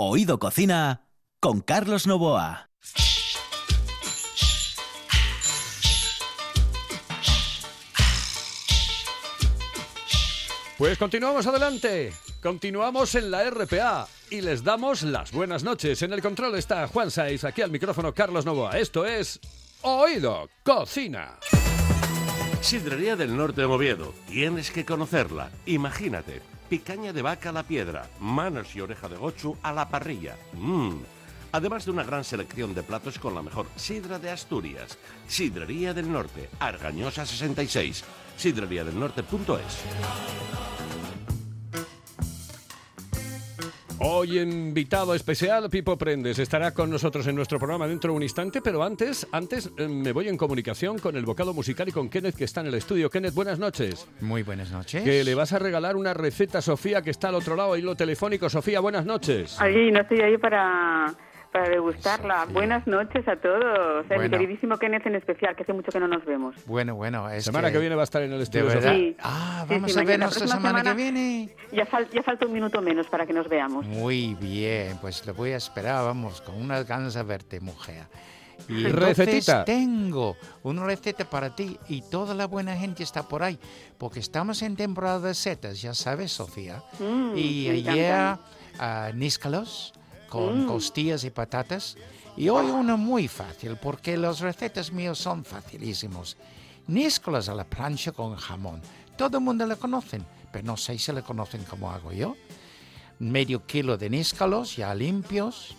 Oído Cocina con Carlos Novoa. Pues continuamos adelante. Continuamos en la RPA y les damos las buenas noches. En el control está Juan Saiz, aquí al micrófono Carlos Novoa. Esto es Oído Cocina. Sidrería del Norte de Oviedo. Tienes que conocerla. Imagínate. Picaña de vaca a la piedra, manos y oreja de gochu a la parrilla. Mmm. Además de una gran selección de platos con la mejor sidra de Asturias. Sidrería del Norte, Argañosa 66. Sidreriadelnorte.es. Hoy invitado especial, Pipo Prendes, estará con nosotros en nuestro programa dentro de un instante, pero antes, antes eh, me voy en comunicación con el bocado musical y con Kenneth que está en el estudio. Kenneth, buenas noches. Muy buenas noches. Que le vas a regalar una receta a Sofía que está al otro lado, hilo telefónico. Sofía, buenas noches. Allí, no estoy ahí para, para degustarla. Sí. Buenas noches a todos. Mi Bueno. queridísimo Kenneth en especial, que hace mucho que no nos vemos. Bueno, bueno, es Semana que viene va a estar en el estudio. Sí. Ah, vamos sí, a vernos la próxima semana, que semana. viene. Ya, fal- ya falta un minuto menos para que nos veamos. Muy bien, pues lo voy a esperar, vamos, con unas ganas de verte, mujer. Y Recetita. tengo una receta para ti y toda la buena gente está por ahí, porque estamos en temporada de setas, ya sabes, Sofía. Mm, y ayer encantan. ah, níscalos con Mm. costillas y patatas. Y hoy uno muy fácil, porque las recetas mías son facilísimos. Níscalos a la plancha con jamón. Todo el mundo le conocen, pero no sé si le conocen como hago yo. Medio kilo de níscalos ya limpios.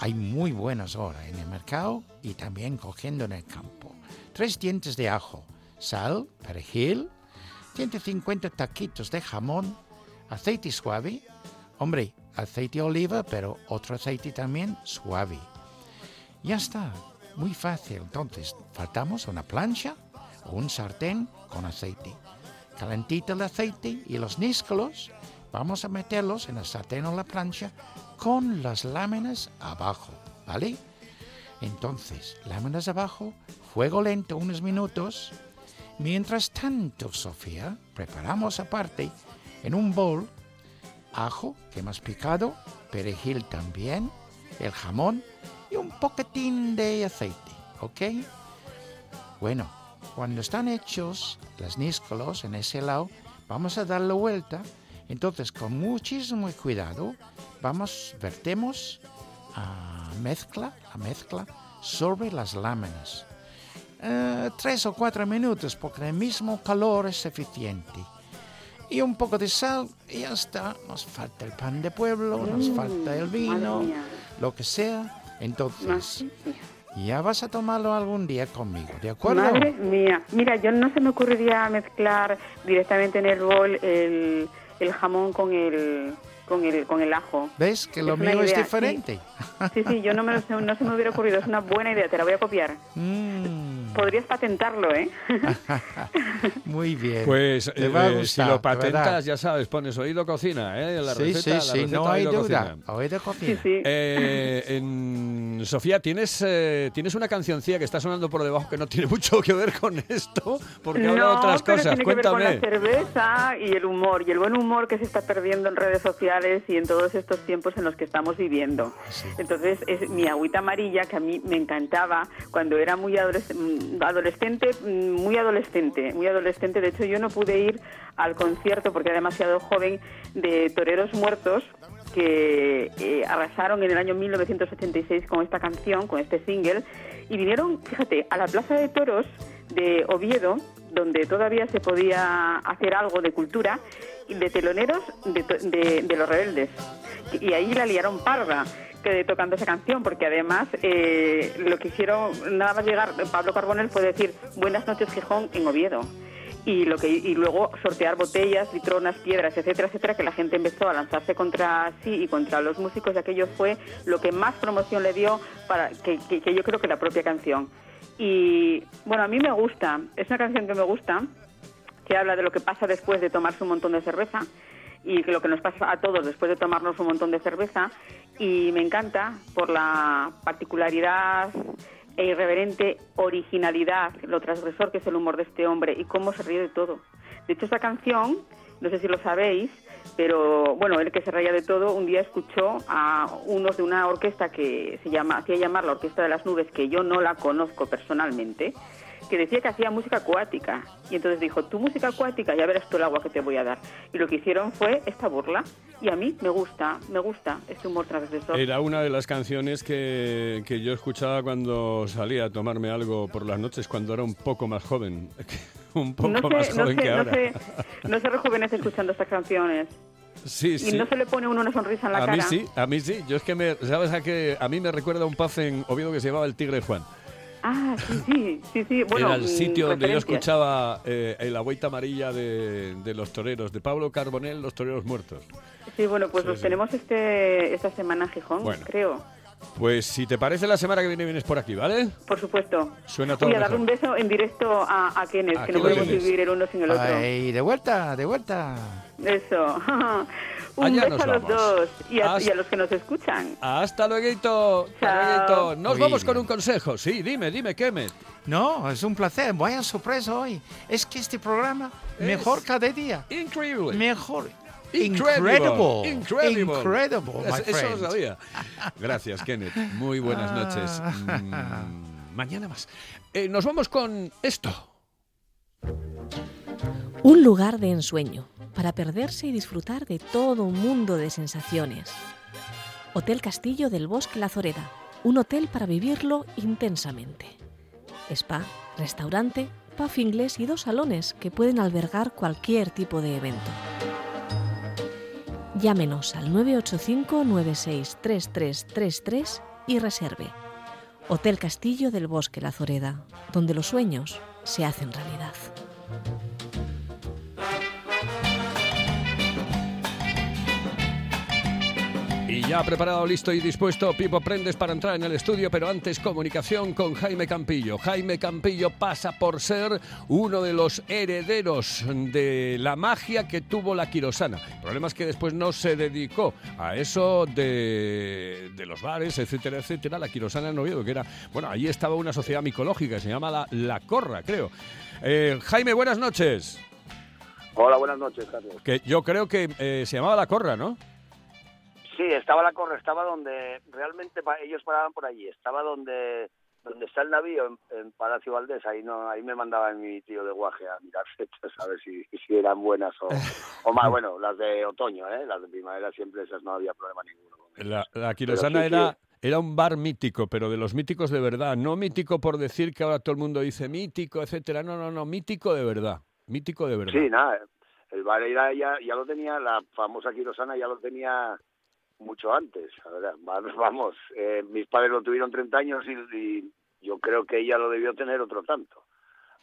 Hay muy buenos ahora en el mercado y también cogiendo en el campo. Tres dientes de ajo, sal, perejil, 150 taquitos de jamón, aceite suave, hombre, aceite oliva, pero otro aceite también suave. Ya está, muy fácil. Entonces, faltamos una plancha o un sartén con aceite. Calentito el aceite y los níscalos, vamos a meterlos en el sartén o la plancha con las láminas abajo, ¿vale? Entonces, láminas abajo, fuego lento unos minutos. Mientras tanto, Sofía, preparamos aparte en un bol ajo que hemos picado, perejil también, el jamón y un poquitín de aceite, ¿ok? Bueno, cuando están hechos los níscalos en ese lado, vamos a dar la vuelta. Entonces, con muchísimo cuidado, vamos, vertemos a mezcla, la mezcla sobre las láminas. Eh, tres o cuatro minutos, porque el mismo calor es suficiente. Y un poco de sal y ya está. Nos falta el pan de pueblo, nos falta el vino, lo que sea. Entonces, ya vas a tomarlo algún día conmigo, ¿de acuerdo? Madre mía. Mira, yo no se me ocurriría mezclar directamente en el bol el, el jamón con el, con el, con el ajo. ¿Ves que lo Es mío es idea, sí. diferente? Sí, sí, yo no, me lo no se me hubiera ocurrido. Es una buena idea, te la voy a copiar. Mm, Podrías patentarlo, ¿eh? muy bien. Pues Te va a eh, si lo verdad. patentas, ya sabes, pones oído cocina, ¿eh? La sí, receta, sí, la sí, receta no hay Oído duda. Cocina. Oído cocina. sí. Eh, en- Sofía, ¿tienes, eh, tienes una cancioncilla que está sonando por debajo que no tiene mucho que ver con esto, porque habla de otras pero cosas. tiene que ver con Cuéntame. la cerveza y el humor, y el buen humor que se está perdiendo en redes sociales y en todos estos tiempos en los que estamos viviendo. Entonces, es mi agüita amarilla, que a mí me encantaba cuando era muy adoles- mm, adolescente, mm, muy adolescente, muy adolescente. De hecho, yo no pude ir al concierto porque era demasiado joven de Toreros Muertos, que eh, arrasaron en el año 1986 con esta canción, con este single, y vinieron, fíjate, a la Plaza de Toros de Oviedo, donde todavía se podía hacer algo de cultura, de teloneros de, de- de los rebeldes. Y ahí la liaron parda que tocando esa canción, porque además eh, lo que hicieron, nada más llegar, Pablo Carbonell fue decir Buenas noches Gijón en Oviedo y lo que y luego sortear botellas, litronas, piedras, etcétera, etcétera, que la gente empezó a lanzarse contra sí y contra los músicos y aquello fue lo que más promoción le dio para que, que- que yo creo que la propia canción. Y bueno, a mí me gusta, es una canción que me gusta, que habla de lo que pasa después de tomarse un montón de cerveza y que lo que nos pasa a todos después de tomarnos un montón de cerveza y me encanta por la particularidad e irreverente originalidad, lo transgresor que es el humor de este hombre y cómo se ríe de todo. De hecho, esta canción no sé si lo sabéis, pero bueno, el que se reía de todo, un día escuchó a unos de una orquesta que se llama, hacía llamar la Orquesta de las Nubes, que yo no la conozco personalmente, que decía que hacía música acuática. Y entonces dijo, tu música acuática, ya verás tú el agua que te voy a dar. Y lo que hicieron fue esta burla. Y a mí me gusta, me gusta este humor transgresor. Era una de las canciones que, que yo escuchaba cuando salía a tomarme algo por las noches, cuando era un poco más joven. un poco no sé, más no joven sé, que no ahora. sé, no se rejuvenece escuchando estas canciones. Sí, Y sí. no se le pone uno una sonrisa en la a cara. mí sí, a mí sí. Yo es que me, ¿sabes a qué? A mí me recuerda un pub en Oviedo que se llamaba El Tigre Juan. Ah, sí, sí, sí, sí. Bueno, Era el mm, sitio donde yo escuchaba eh, la vuelta amarilla de, de los toreros, de Pablo Carbonell, Los Toreros Muertos. Sí, bueno, pues Sí, los sí. tenemos este esta semana en Gijón, Bueno. creo. Pues si te parece, la semana que viene vienes por aquí, ¿vale? Por supuesto. Suena todo Voy a mejor. un beso en directo a, a Kenneth, Aquí que no podemos tienes. vivir el uno sin el otro. Ay, de vuelta, de vuelta. Eso. un Allá beso nos a los vamos. dos y a, Hasta- y a los que nos escuchan. Hasta luego. Chao. Nos vamos con un consejo. Sí, dime, dime, Kemet. No, es un placer. Vaya sorpresa hoy. Es que este programa, Es- mejor cada día. Increíble. Mejor. Incredible. Incredible. Incredible. Incredible, my Es- Eso lo friend. sabía. Gracias, Kenneth. Muy buenas noches. Ah. Mm, mañana más. Eh, nos vamos con esto. Un lugar de ensueño para perderse y disfrutar de todo un mundo de sensaciones. Hotel Castillo del Bosque La Zoreda, un hotel para vivirlo intensamente. Spa, restaurante, pub inglés y dos salones que pueden albergar cualquier tipo de evento. Llámenos al 985 963333 y reserve. Hotel Castillo del Bosque La Zoreda, donde los sueños se hacen realidad. Ya preparado, listo y dispuesto, Pipo Prendes para entrar en el estudio, pero antes comunicación con Jaime Campillo. Jaime Campillo pasa por ser uno de los herederos de la magia que tuvo la quirosana. El problema es que después no se dedicó a eso de, de los bares, etcétera, etcétera. La quirosana en Oviedo, que era, bueno, allí estaba una sociedad micológica, se llama la, la Corra, creo. Eh, Jaime, buenas noches. Hola, buenas noches, Carlos. Que yo creo que eh, se llamaba la Corra, ¿no? Sí, estaba la corre, estaba donde realmente ellos paraban por allí, estaba donde donde está el navío en, en Palacio Valdés, ahí no ahí me mandaba mi tío de guaje a mirar fechas a ver si, si eran buenas o, o más, bueno, las de otoño, ¿eh? las de primavera siempre esas no había problema ninguno. La, la Quirosana sí, era, era un bar mítico, pero de los míticos de verdad. No mítico por decir que ahora todo el mundo dice mítico, etcétera. No, no, no, mítico de verdad. Mítico de verdad. Sí, nada, el bar era ya, ya lo tenía, la famosa Quirosana ya lo tenía mucho antes. a ver, va- Vamos, eh, mis padres lo tuvieron 30 años y, yo creo que ella lo debió tener otro tanto.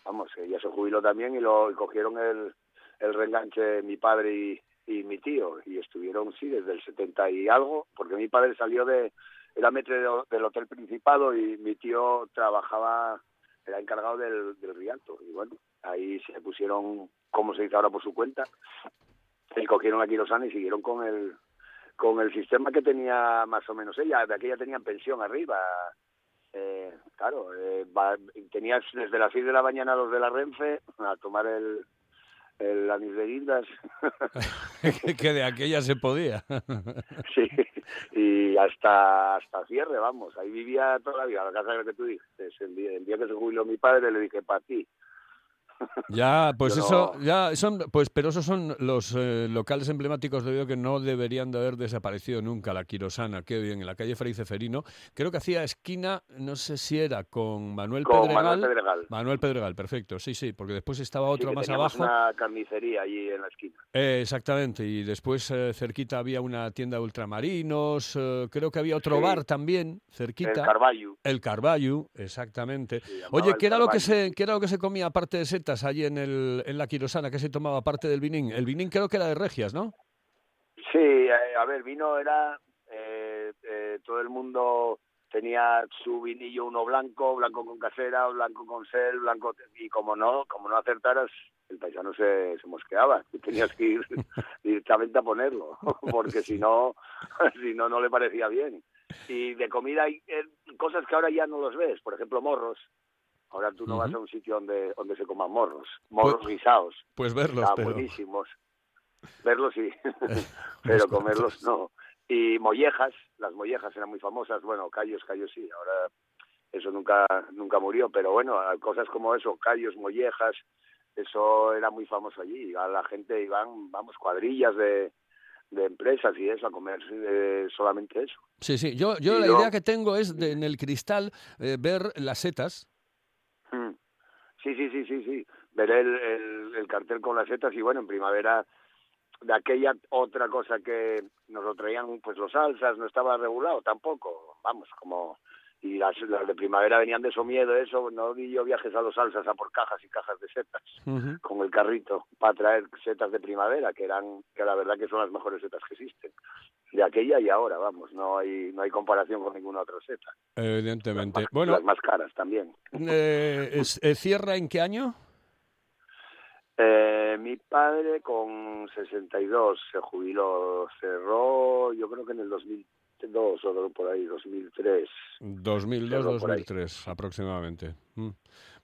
Vamos, ella se jubiló también y lo cogieron el, el reenganche mi padre y, y mi tío y estuvieron, sí, desde el 70 y algo, porque mi padre salió de, era metre de- del Hotel Principado y mi tío trabajaba, era encargado del, del Rialto. Y bueno, ahí se pusieron, como se dice ahora, por su cuenta, y cogieron a Quirosana y siguieron con el con el sistema que tenía más o menos ella, de aquella tenían pensión arriba. Eh, claro, eh, va- tenías desde las 6 de la mañana a los de la Renfe a tomar el, el anís de guindas. que de aquella se podía. sí, y hasta hasta cierre, vamos. Ahí vivía toda la vida, la casa de la que tú dices. El día, el día que se jubiló mi padre le dije, para ti. Ya, pues eso, ya son, pues, pero esos son los eh, locales emblemáticos de Oviedo que no deberían de haber desaparecido nunca. La Quirosana, qué bien, en la calle Fray Ceferino. Creo que hacía esquina, no sé si era con Manuel Con Pedregal. Manuel Pedregal. Manuel Pedregal, perfecto, sí, sí, porque después estaba otro más abajo. una carnicería allí en la esquina. Eh, exactamente, y después eh, cerquita había una tienda de ultramarinos, eh, creo que había otro Sí. bar también, El cerquita. El Carballo, exactamente. Se llamaba Oye, el ¿qué era, lo que Carballo. se, ¿qué era lo que se comía aparte de allí en, el, en la Quirosana? ¿Qué se tomaba aparte del vinín? El vinín creo que era de Regias, ¿no? Sí, eh, a ver, vino era, eh, eh, todo el mundo tenía su vinillo, uno blanco, blanco con casera, blanco con sel, blanco, y como no, como no acertaras, el paisano se, se mosqueaba, y tenías que ir directamente a ponerlo, porque si no, si no, no le parecía bien. Y de comida hay eh, cosas que ahora ya no los ves, por ejemplo, morros. Ahora tú no vas Ujú. a un sitio donde, donde se coman morros, morros Pues- guisados, Pues verlos, pero... buenísimos. Verlos sí, pero comerlos no. Y mollejas, las mollejas eran muy famosas, bueno, callos, callos sí, ahora eso nunca nunca murió, pero bueno, cosas como eso, callos, mollejas, eso era muy famoso allí. A la gente iban, vamos, cuadrillas de, de empresas y eso, a comer eh, solamente eso. Sí, sí, yo, yo la idea que tengo es de, en el cristal eh, ver las setas. Mm. Sí, sí, sí, sí, sí. Ver el, el, el, cartel con las setas y bueno, en primavera de aquella otra cosa que nos lo traían, pues los salsas, no estaba regulado tampoco, vamos, como y las, las, de primavera venían de miedo eso, no di yo viajes a los salsas a por cajas y cajas de setas con el carrito para traer setas de primavera, que eran, que la verdad que son las mejores setas que existen, de aquella y ahora, vamos, no hay, no hay comparación con ninguna otra seta. Evidentemente. Las, bueno, las más caras también. Eh, es, eh, ¿Cierra en qué año? Eh, mi padre con 62 se jubiló, cerró yo creo que en el 2000 dos o por ahí, 2003. 2002, 2003 aproximadamente. Mm.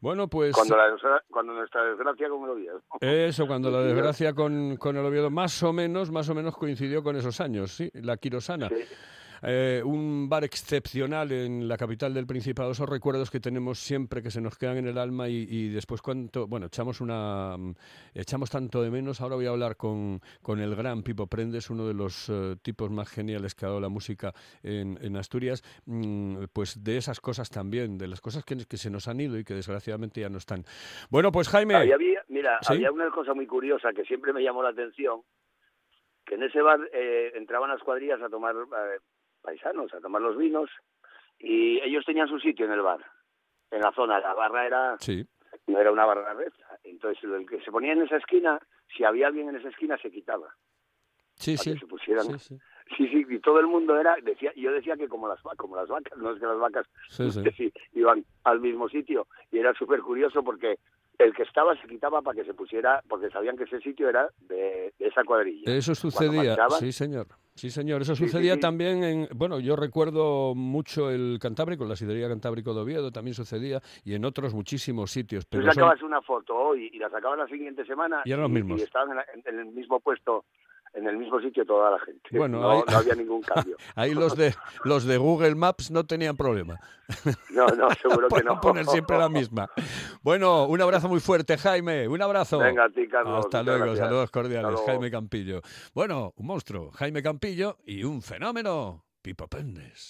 Bueno, pues... Cuando, la, cuando nuestra desgracia con el Oviedo. Eso, cuando la desgracia con, con el Oviedo más o menos, más o menos coincidió con esos años, sí, la Quirosana. Sí. Eh, un bar excepcional en la capital del Principado, esos recuerdos que tenemos siempre que se nos quedan en el alma y, y después cuánto, bueno, echamos una echamos tanto de menos. Ahora voy a hablar con, con el gran Pipo Prendes, uno de los uh, tipos más geniales que ha dado la música en, en Asturias, mm, pues de esas cosas también, de las cosas que, que, se nos han ido y que desgraciadamente ya no están. Bueno, pues Jaime. Había, mira, ¿sí? había una cosa muy curiosa que siempre me llamó la atención, que en ese bar eh, entraban las cuadrillas a tomar eh, paisanos a tomar los vinos y ellos tenían su sitio en el bar, en la zona. La barra era sí. no era una barra recta. Entonces el que se ponía en esa esquina, si había alguien en esa esquina se quitaba. Sí, sí. Que se pusieran. Sí, sí. sí, sí, y todo el mundo era, decía, yo decía que como las como las vacas, no es que las vacas sí, sí. sí, iban al mismo sitio y era súper curioso porque el que estaba se quitaba para que se pusiera, porque sabían que ese sitio era de, de esa cuadrilla. Eso sucedía, sí señor. Sí, señor, eso Sí, sucedía sí, sí. también en, bueno, yo recuerdo mucho el Cantábrico, la sidería Cantábrico de Oviedo también sucedía y en otros muchísimos sitios. Tú Pero son- sacabas una foto hoy y la sacabas la siguiente semana Y eran los mismos. y estaban en, la- en- en el mismo puesto, en el mismo sitio toda la gente. Bueno, no, ahí- no había ningún cambio. Ahí los de los de Google Maps no tenían problema. No, no, seguro que no. poner siempre la misma. Bueno, un abrazo muy fuerte, Jaime. Un abrazo. Venga, a ti, Carlos. Hasta luego, gracias. saludos cordiales. Luego. Jaime Campillo. Bueno, un monstruo, Jaime Campillo y un fenómeno, Pipo Pendes.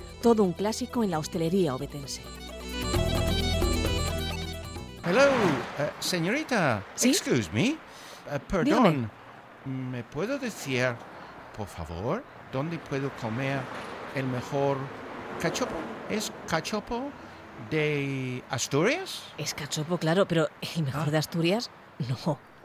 Todo un clásico en la hostelería obetense. Hello, eh, señorita. ¿Sí? Excuse me. Eh, perdón. ¿Me puedo decir, por favor, dónde puedo comer el mejor cachopo? ¿Es cachopo de Asturias? Es cachopo, claro, pero el mejor Ah. de Asturias, no.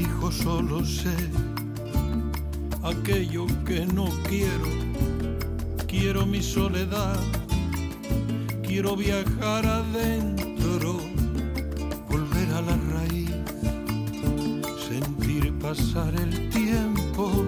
Dijo solo sé aquello que no quiero. Quiero mi soledad, quiero viajar adentro, volver a la raíz, sentir pasar el tiempo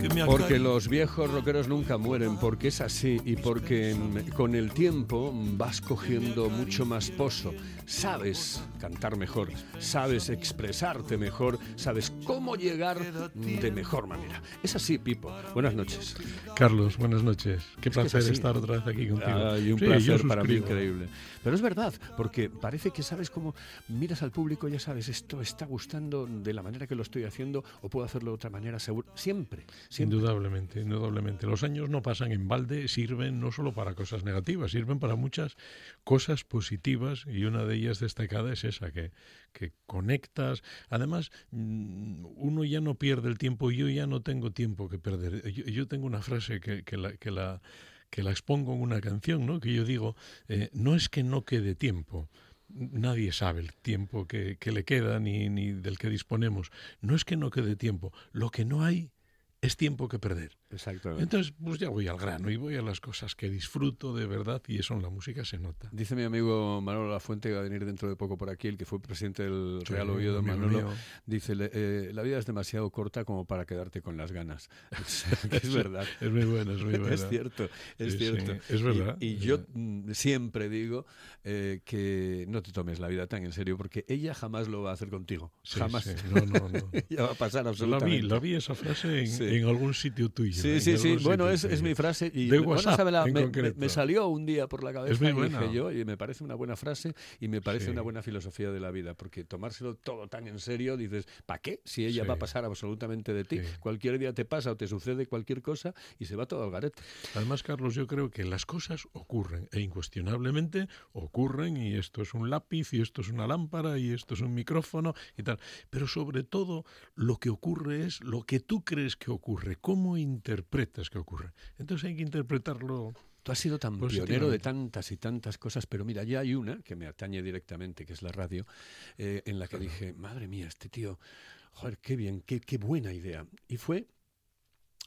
que me Porque los viejos rockeros nunca mueren, porque es así y porque en- con el tiempo vas cogiendo mucho más pozo. Sabes cantar mejor, sabes expresarte mejor, sabes cómo llegar de mejor manera. Es así, Pipo. Buenas noches. Carlos, buenas noches. Qué Es que es placer estar otra vez aquí contigo. Un Sí, yo placer para mí suscribo. increíble. Pero es verdad, porque parece que sabes cómo miras al público, ya sabes, esto está gustando de la manera que lo estoy haciendo o puedo hacerlo de otra manera, seguro. Siempre. Indudablemente, indudablemente. Los años no pasan en balde, sirven no solo para cosas negativas, sirven para muchas cosas positivas y una de ellas destacada es esa, que, que conectas. Además, mm, uno ya no pierde el tiempo, yo ya no tengo tiempo que perder. Yo, tengo una frase que, que la... Que la que la expongo en una canción, ¿no? que yo digo, eh, no es que no quede tiempo, nadie sabe el tiempo que, que le queda ni, ni, del que disponemos. No es que no quede tiempo, lo que no hay es tiempo que perder. Exactamente. Entonces, pues ya voy al grano y voy a las cosas que disfruto de verdad y eso en la música se nota. Dice mi amigo Manolo Lafuente, que va a venir dentro de poco por aquí, el que fue presidente del Real Oviedo, Manolo, dice, eh, la vida es demasiado corta como para quedarte con las ganas. es verdad. es muy bueno, es muy bueno. es cierto, es cierto. es verdad. Y, yo mm, siempre digo eh, que no te tomes la vida tan en serio porque ella jamás lo va a hacer contigo. jamás. No, no, no. ella va a pasar absolutamente. La vi, la vi esa frase en, en algún sitio tuyo. Sí, sí, sí. Bueno, es, es, mi frase. Y de WhatsApp, me, salió un día por la cabeza y dije yo, y me parece una buena frase y me parece una buena filosofía de la vida, porque tomárselo todo tan en serio, dices, ¿para qué? Si ella va a pasar absolutamente de ti. Cualquier día te pasa o te sucede cualquier cosa y se va todo al garete. Además, Carlos, yo creo que las cosas ocurren e incuestionablemente ocurren y esto es un lápiz y esto es una lámpara y esto es un micrófono y tal. Pero sobre todo lo que ocurre es lo que tú crees que ocurre, cómo interpretas que ocurre. Entonces hay que interpretarlo. Tú has sido tan pionero de tantas y tantas cosas, pero mira, ya hay una que me atañe directamente, que es la radio, eh, en la que dije, madre mía, este tío, joder, qué bien, qué, qué buena idea. Y fue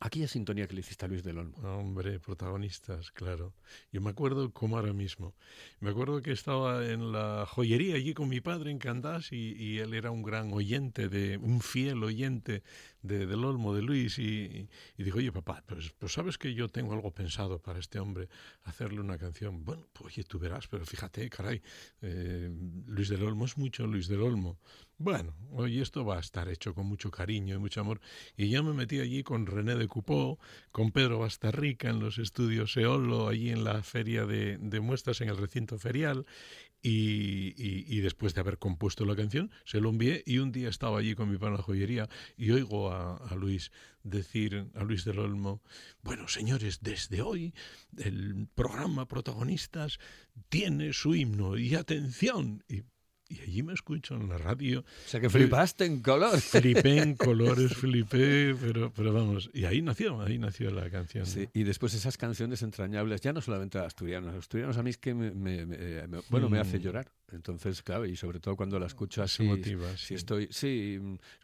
aquella sintonía que le hiciste a Luis del Olmo. Hombre, protagonistas, claro. Yo me acuerdo como ahora mismo. Me acuerdo que estaba en la joyería allí con mi padre en Candás y, y él era un gran oyente, de un fiel oyente de, del Olmo de Luis y, y, dijo, oye papá, pues, pues, sabes que yo tengo algo pensado para este hombre, hacerle una canción. Bueno, pues oye, tú verás, pero fíjate, caray, eh, Luis del Olmo es mucho Luis del Olmo. Bueno, hoy esto va a estar hecho con mucho cariño y mucho amor. Y ya me metí allí con René de Cupó, con Pedro Bastarrica en los estudios Eolo, allí en la feria de, de muestras en el recinto ferial. Y, después de haber compuesto la canción, se lo envié y un día estaba allí con mi pana joyería y oigo a, Luis decir, a Luis del Olmo, bueno, señores, desde hoy el programa Protagonistas tiene su himno y atención. Y allí me escucho en la radio. O sea que flipaste en color. Flipé en colores, flipé, pero, pero vamos, y ahí nació, ahí nació la canción. Sí, y después esas canciones entrañables, ya no solamente asturianos, asturianos a mí es que me, me, me bueno, me hace mm. llorar. Entonces, claro, y sobre todo cuando la escuchas así, motiva, si estoy, sí,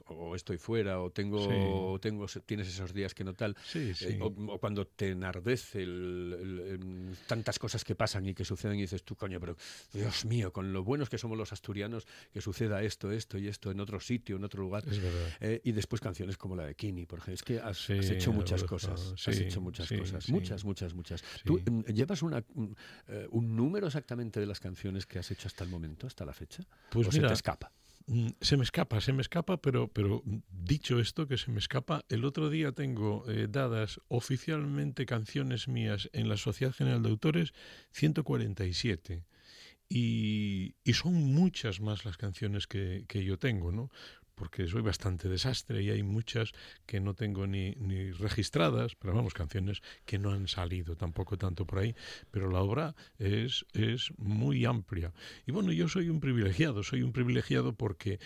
o estoy fuera, o tengo, sí. o tengo tienes esos días que no tal, sí, sí. Eh, o, o, cuando te enardece el, el, el, tantas cosas que pasan y que suceden y dices tú, coño, pero Dios mío, con lo buenos que somos los asturianos, que suceda esto, esto y esto en otro sitio, en otro lugar. Es verdad. Eh, y después canciones como la de Kini, por ejemplo. Es que has, has hecho muchas cosas, has hecho muchas cosas, muchas, muchas, muchas. ¿Tú llevas una, un, uh, un número exactamente de las canciones que has hecho hasta el momento, hasta la fecha? Pues ¿O mira, se te escapa? Mm, se me escapa, se me escapa, pero, pero dicho esto que se me escapa, el otro día tengo eh, dadas oficialmente canciones mías en la Sociedad General de Autores 147. Y, y son muchas más las canciones que, que yo tengo, ¿no? Porque soy bastante desastre y hay muchas que no tengo ni, ni, registradas, pero vamos, canciones que no han salido tampoco tanto por ahí, pero la obra es, es muy amplia. Y bueno, yo soy un privilegiado, soy un privilegiado porque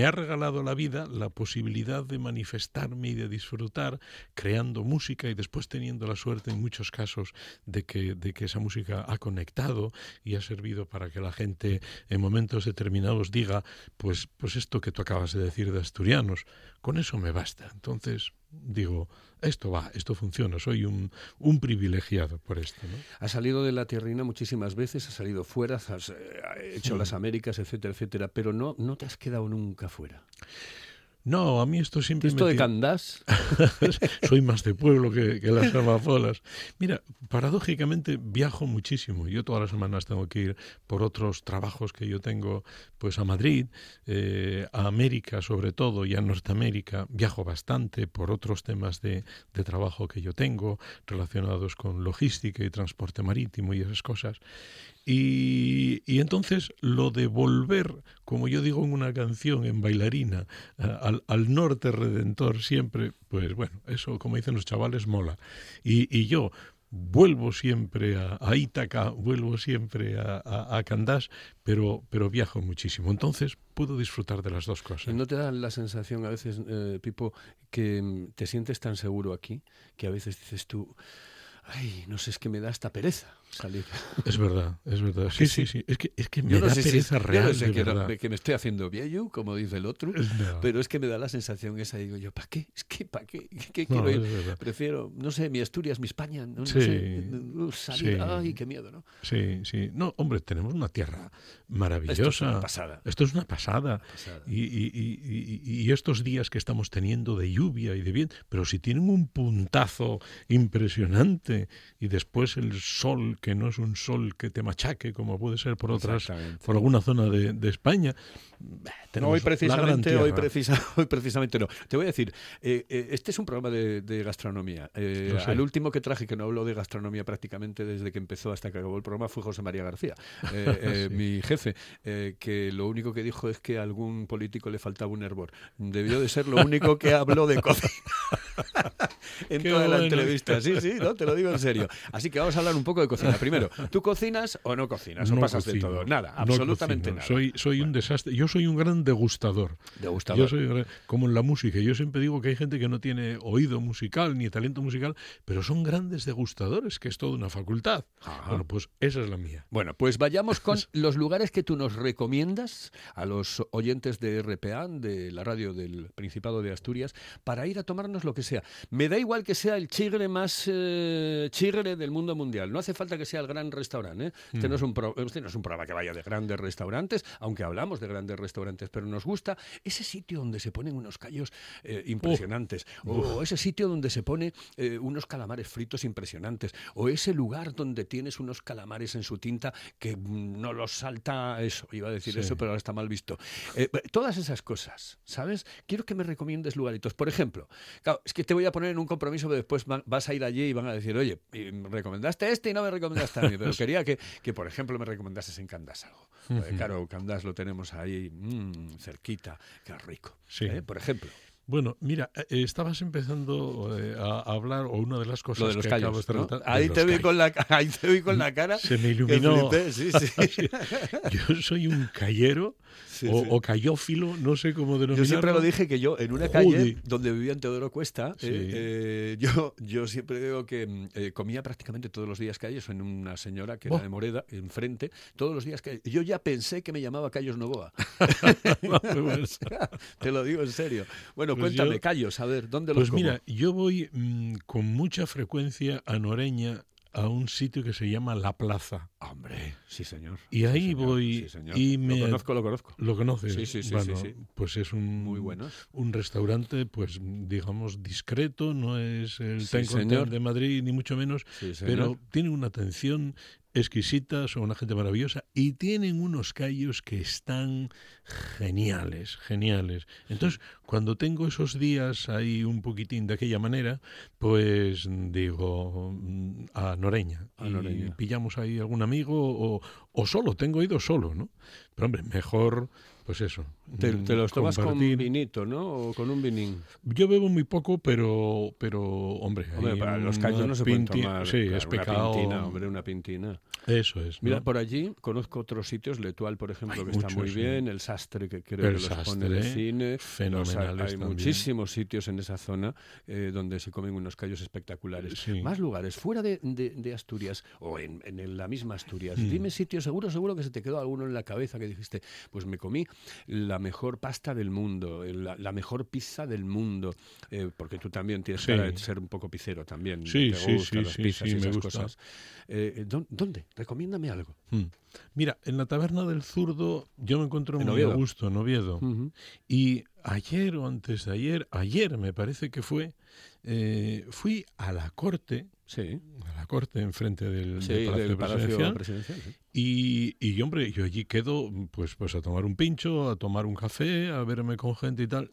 me ha regalado la vida la posibilidad de manifestarme y de disfrutar creando música y después teniendo la suerte en muchos casos de que, de que esa música ha conectado y ha servido para que la gente en momentos determinados diga, pues, pues esto que tú acabas de decir de asturianos, con eso me basta. Entonces, digo, esto va, esto funciona, soy un, un privilegiado por esto. ¿no? Has salido de la tierrina muchísimas veces, has salido fuera, has eh, hecho sí. las Américas, etcétera, etcétera, pero no, no te has quedado nunca fuera. No, a mí esto siempre ¿Esto me... de Candás? Soy más de pueblo que, que las amazonas. Mira, paradójicamente viajo muchísimo. Yo todas las semanas tengo que ir por otros trabajos que yo tengo pues a Madrid, eh, a América sobre todo y a Norteamérica. Viajo bastante por otros temas de, de trabajo que yo tengo relacionados con logística y transporte marítimo y esas cosas. Y, y, entonces lo de volver, como yo digo en una canción, en bailarina, al, al norte redentor siempre, pues bueno, eso como dicen los chavales mola. Y, y yo vuelvo siempre a, a Ítaca, vuelvo siempre a, a, Candás, pero, pero viajo muchísimo. Entonces puedo disfrutar de las dos cosas. ¿No te da la sensación a veces, eh, Pipo, que mm, te sientes tan seguro aquí que a veces dices tú, ay, no sé, es que me da hasta pereza salir? Es verdad, es verdad. Sí, sí, sí. Es que, es que me Yo no da sé si- pereza yo no real, sé de que, me estoy haciendo viejo, como dice el otro, No. pero es que me da la sensación esa, digo yo, ¿para qué? Es que, ¿para qué? ¿Qué quiero ir? Prefiero, no sé, mi Asturias, mi España, no, no Sí, sé, uh, salir, sí. ay, qué miedo, ¿no? Sí, sí. No, hombre, tenemos una tierra maravillosa. Esto es una pasada. Esto es una pasada. pasada. Y, y- y- y- y estos días que estamos teniendo de lluvia y de viento, pero si tienen un puntazo impresionante y después el sol, que no es un sol que te machaque, como puede ser por otras, por alguna zona de, de España. No, hoy precisamente, hoy, precisa- hoy precisamente no. Te voy a decir, eh, eh, este es un programa de, de gastronomía. Eh, sé. al último que traje, que no habló de gastronomía prácticamente desde que empezó hasta que acabó el programa, fue José María García, eh, Sí. mi jefe, que lo único que dijo es que a algún político le faltaba un hervor. Debió de ser lo único que habló de cocina. en Qué toda la entrevista. Sí, sí, no, te lo digo en serio. Así que vamos a hablar un poco de cocina. Primero, ¿tú cocinas o no cocinas? ¿O No pasas de cocino, todo? Nada, no absolutamente cocino. nada. Soy, soy un desastre. Yo soy un gran degustador. Degustador. Yo soy como en la música. Yo siempre digo que hay gente que no tiene oído musical ni talento musical, pero son grandes degustadores, que es toda una facultad. Ajá. Bueno, pues esa es la mía. Bueno, pues vayamos con los lugares que tú nos recomiendas a los oyentes de RPA, de la radio del Principado de Asturias, para ir a tomarnos lo que sea. Me da igual que sea el chigre más eh, chigre del mundo mundial. No hace falta que sea el gran restaurante. ¿eh? Este, no es un pro- este no es un programa que vaya de grandes restaurantes, aunque hablamos de grandes restaurantes, pero nos gusta ese sitio donde se ponen unos callos eh, impresionantes, o ese sitio donde se pone eh, unos calamares fritos impresionantes, o ese lugar donde tienes unos calamares en su tinta que mm, no los salta eso, iba a decir Sí. eso, pero ahora está mal visto. Todas esas cosas, ¿sabes? Quiero que me recomiendes lugaritos. Por ejemplo, claro, es que te voy a poner en un compromiso que después vas a ir allí y van a decir, oye, recomendaste este y no me recomendaste a mí, pero quería que, que, por ejemplo, me recomendases en Candás algo. Claro, Candás lo tenemos ahí mm, cerquita, qué rico. Sí. ¿eh? Por ejemplo. Bueno, mira, eh, estabas empezando eh, a hablar, o una de las cosas Lo de los que callos. acabas de ¿no? tratar- de Ahí, te vi con la, ahí te vi con la cara. Se me iluminó. flipé, Sí, sí. Yo soy un cayero Sí, o, o cayófilo, no sé cómo denominarlo. Yo siempre lo dije que yo, en una calle Joder. donde vivía en Teodoro Cuesta, eh, eh, yo, yo siempre digo que mm, eh, comía prácticamente todos los días callos en una señora que Oh. era de Moreda, enfrente, todos los días callos. Yo ya pensé que me llamaba Callos Novoa. Te lo digo en serio. Bueno, Pues cuéntame, yo- callos, a ver, ¿dónde los Pues como? mira, yo voy mm, con mucha frecuencia a Noreña a un sitio que se llama La Plaza. Hombre, sí señor. Y Sí, ahí señor, voy sí, señor. y Lo me... conozco, lo conozco. ¿Lo conoces? Sí, sí, sí, Bueno, sí. Pues es un, Muy buenos. un restaurante, pues digamos, discreto, no es el Ten señor. De Madrid, ni mucho menos, Sí, pero tiene una atención exquisita, son una gente maravillosa y tienen unos callos que están geniales, geniales. Entonces, cuando tengo esos días ahí un poquitín de aquella manera, pues digo mm, a Noreña. A y Noreña. pillamos ahí algún amigo o, o solo, tengo ido solo, ¿no? Pero hombre, mejor, pues eso. Te, mm, te los tomas con compartir. vinito, ¿no? O con un vinín. Yo bebo muy poco, pero, pero hombre, Hombre, para los callos no se pueden tomar. Sí, claro, es pecado. Una pintina, hombre, una pintina. Eso es. Mira, ¿no? por allí conozco otros sitios, Letual, por ejemplo, Hay que está muy sí. bien, el Sastre, que creo El que los pone Sastre, de cine. fenomenales Los hay, también. muchísimos sitios en esa zona eh, donde se comen unos callos espectaculares. Sí. Más lugares, fuera de, de- de Asturias o en, en la misma Asturias. Mm. Dime sitios, seguro, seguro que se te quedó alguno en la cabeza que dijiste, pues me comí la mejor pasta del mundo, la, la mejor pizza del mundo, eh, porque tú también tienes Sí. de ser un poco pizzero también. Sí, te sí, gustan sí, las pizzas sí, y esas cosas. Eh, ¿dó- ¿Dónde? Recomiéndame algo. Mm. Mira, en la taberna del zurdo yo me encuentro En muy Oviedo. a gusto en Oviedo. Y ayer o antes de ayer, ayer me parece que fue, eh, fui a la corte, Sí, a la corte enfrente del, sí, del Palacio del Palacio Presidencial, Presidencial. sí. Y, y hombre, yo allí quedo pues, pues a tomar un pincho, a tomar un café, a verme con gente y tal.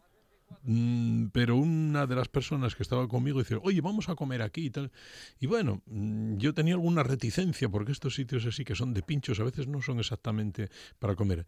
Mm, pero una de las personas que estaba conmigo dice, oye, vamos a comer aquí y tal. Y bueno, mm, yo tenía alguna reticencia porque estos sitios así que son de pinchos a veces no son exactamente para comer.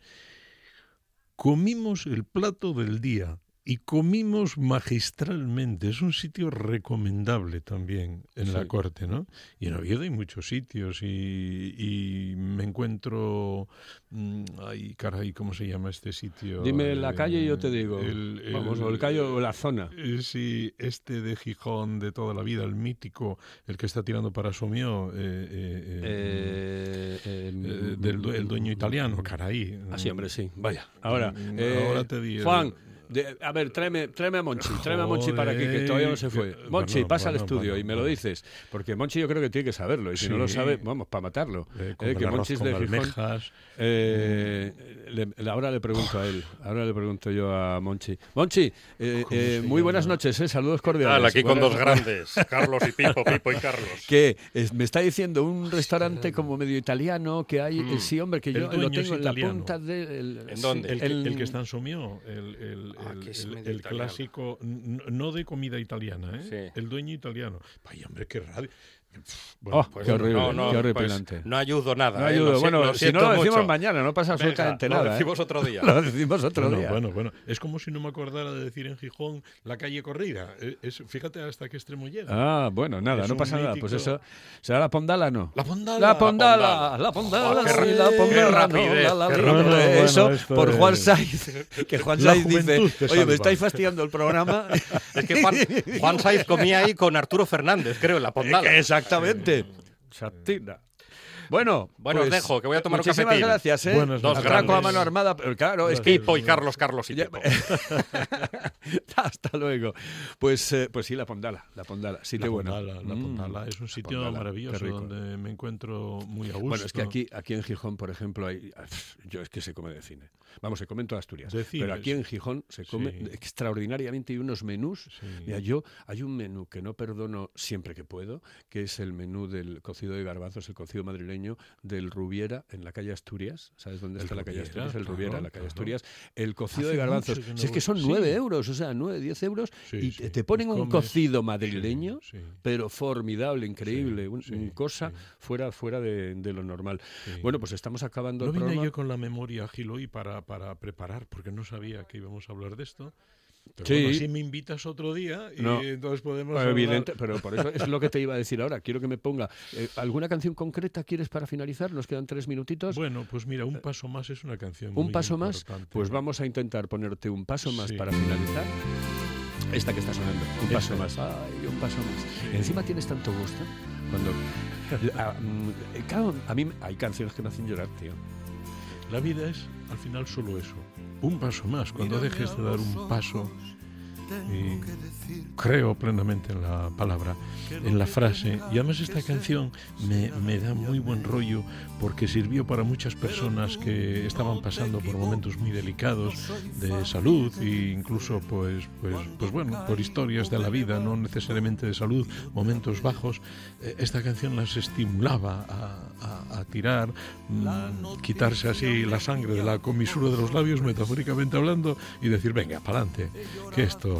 Comimos el plato del día y comimos magistralmente. Es un sitio recomendable también en la corte, ¿no? Y en Oviedo hay muchos sitios y, y me encuentro... mm, Ay, caray, ¿cómo se llama este sitio? Dime la Eh, calle y yo te digo. el- Vamos, o el calle o la zona. eh, Sí, este de Gijón de toda la vida, el mítico, el que está tirando para Somió, eh, eh, eh, eh, del el dueño italiano, caray. Ah, sí, hombre, sí. Vaya. Ahora, Mm, ahora te di el- Juan, de- a ver, tráeme, tráeme a Monchi, tráeme a Monchi para aquí, que todavía no se fue. Monchi, bueno, pasa al estudio bueno, y me lo dices, porque Monchi yo creo que tiene que saberlo, y si no lo sabe, vamos, para matarlo. Eh, con Eh, que Monchi es de Gijón. almejas. Eh, le- ahora le pregunto a él, ahora le pregunto yo a Monchi. Monchi, eh, ¿Cómo eh, muy buenas noches, eh, saludos cordiales. Tal, aquí con Buenas- dos grandes, Carlos y Pipo, Pipo y Carlos. que es- me está diciendo un restaurante como medio italiano que hay, eh, sí, hombre, que yo lo tengo en la punta de... el- ¿En dónde? El, que- el- el que está en Somió, el, el- Ah, el- es clásico, no de comida italiana, ¿eh? Sí. el dueño italiano. Vaya, hombre, qué radio. Oh, Pues qué horrible, no, no, qué pues horripilante. no ayudo nada. No eh, lo bueno, lo si no lo decimos mucho. mañana, no pasa absolutamente lo nada. ¿eh? decimos otro día. Lo decimos otro Bueno, día. bueno, bueno. Es como si no me acordara de decir en Gijón la calle Corrida. Eh, Es, fíjate hasta qué extremo llega. Ah, bueno, nada, Es no pasa nada. Pues eso, ¿será la pondala no? La Pondala. La pondala, Pondala. la pondala, Oh, sí, la qué pondala, no, la, la, la. Bueno, Eso por Juan Saiz, que Juan Saiz dice, oye, salva". me estáis fastidiando el programa. Es que Juan, Saiz comía ahí con Arturo Fernández, creo, en la pondala. Exactamente. Chatina. Bueno, Bueno, os pues, dejo, que voy a tomar un muchísimas cafetín. gracias, ¿eh? Buenas Dos Atraco a mano armada, pero claro, es que Pipo y Carlos, Carlos y Pipo. Hasta luego. Pues, eh, pues sí, la Pondala, la Pondala, sitio La bueno. Pondala, la Mm, Pondala es un sitio Pondala, maravilloso donde me encuentro muy a gusto. Bueno, es que aquí, aquí en Gijón, por ejemplo, hay, yo es que se come de cine. Vamos, se come en toda Asturias. Cine, pero aquí en Gijón se come Sí. extraordinariamente. Hay unos menús. Sí. Mira, yo hay un menú que no perdono siempre que puedo, que es el menú del cocido de garbanzos, el cocido madrileño del Rubiera en la calle Asturias. ¿Sabes dónde El está la calle Rubiera, Asturias? El claro, Rubiera, en la calle claro. Asturias. El cocido Hace de garbanzos. no si es que son Sí. 9 euros, o sea, 9, 10 euros, Sí, y sí. te- ponen un cocido madrileño, Sí, sí. pero formidable, increíble, Sí, un- sí, un cosa sí. fuera, fuera de, de lo normal. Sí. Bueno, pues estamos acabando No el vine programa. yo con la memoria ágil hoy para, para preparar, porque no sabía que íbamos a hablar de esto. Pero Sí. bueno, si me invitas otro día y No. entonces podemos hablar- evidente, pero por eso es lo que te iba a decir ahora. Quiero que me ponga eh, alguna canción concreta quieres para finalizar. Nos quedan tres minutitos. Bueno, pues mira, un paso más es una canción. un muy paso más. importante. Pues vamos a intentar ponerte un paso más Sí. para finalizar. Esta que está sonando. Un Esta paso más. Ay, un paso más. Encima tienes tanto gusto cuando. Mm, eh, a mí hay canciones que me hacen llorar, tío. La vida es al final solo eso. Un paso más. Cuando dejes de dar un paso, y creo plenamente en la palabra, en la frase. Y además esta canción me, me da muy buen rollo porque sirvió para muchas personas que estaban pasando por momentos muy delicados de salud e incluso pues, pues, pues bueno, por historias de la vida, no necesariamente de salud, momentos bajos. Eh, Esta canción las estimulaba a, a- a tirar, mm, quitarse así la sangre de la comisura de los labios, metafóricamente hablando, y decir, venga, para adelante, que esto...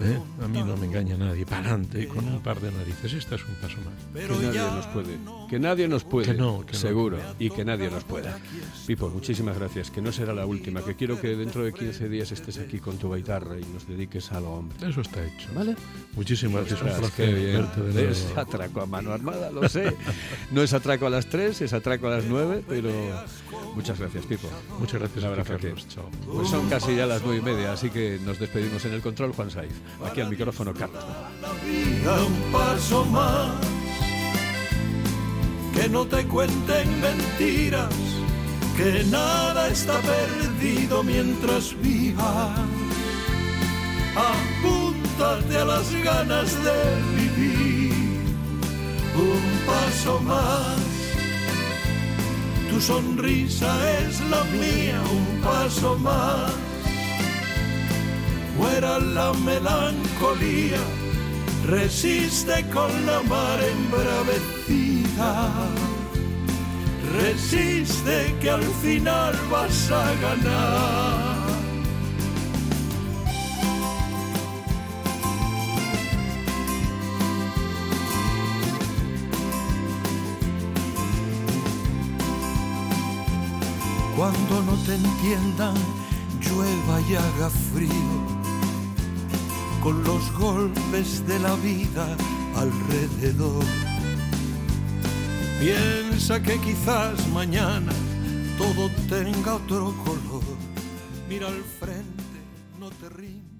¿eh? A mí no me engaña nadie, para adelante, con un par de narices. Este es un paso más. Que nadie nos puede. Que nadie nos puede. Que no, que no, seguro. no. Y que nadie nos pueda. Pipo, muchísimas gracias. Que no será la última. Que quiero que dentro de 15 días estés aquí con tu guitarra y nos dediques a algo, hombre. Eso está hecho. ¿Vale? Muchísimas gracias, un Ostras, placer verte de nuevo. Es atraco a mano armada, lo sé. No es atraco a las 3, es atraco a las 9, pero muchas gracias, Pipo. Muchas gracias Un a ti, abrazote. Carlos. Chao. Pues son casi ya las 9 y media, así que nos despedimos en el control, Juan Saiz. Aquí al micrófono, Carlos. Un paso más, que no te cuenten mentiras, que nada está perdido mientras vivas. Apúntate a las ganas de vivir, un paso más. Tu sonrisa es la mía, un paso más. Fuera la melancolía, resiste con la mar embravecida. Resiste que al final vas a ganar. Cuando no te entiendan, llueva y haga frío, con los golpes de la vida alrededor. Piensa que quizás mañana todo tenga otro color. Mira al frente, no te rindas.